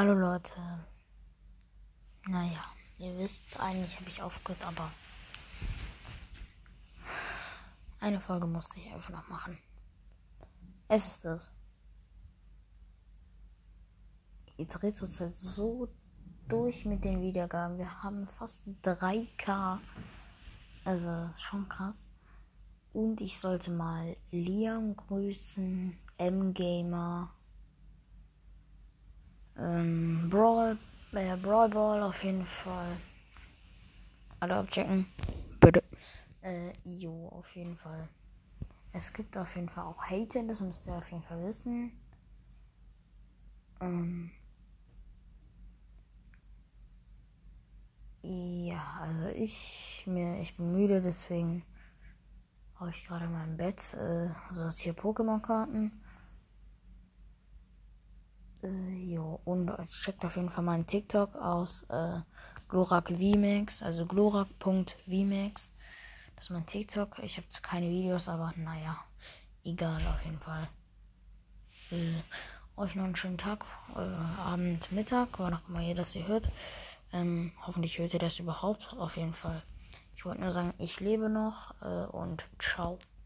Hallo Leute. Naja, ihr wisst, eigentlich habe ich aufgehört, aber eine Folge musste ich einfach noch machen. Es ist es. Ich drehe zurzeit so durch mit den Wiedergaben. Wir haben fast 3K. Also schon krass. Und ich sollte mal Liam grüßen, M-Gamer ähm, Brawl, äh, Brawl Ball auf jeden Fall. Alle abchecken. Bitte. Äh, jo, auf jeden Fall. Es gibt auf jeden Fall auch Hater, das müsst ihr auf jeden Fall wissen. Ähm, ja, also ich mir, ich bin müde, deswegen habe ich gerade in meinem Bett äh, sortiere Pokémon-Karten. Äh, jo, und checkt auf jeden Fall meinen TikTok aus. Äh, Glorak VMAX, also glorak.vmax. Das ist mein TikTok. Ich habe keine Videos, aber naja, egal auf jeden Fall. Äh, euch noch einen schönen Tag, äh, Abend, Mittag, wann auch immer ihr das hier hört. Ähm, hoffentlich hört ihr das überhaupt. Auf jeden Fall. Ich wollte nur sagen, ich lebe noch äh, und ciao.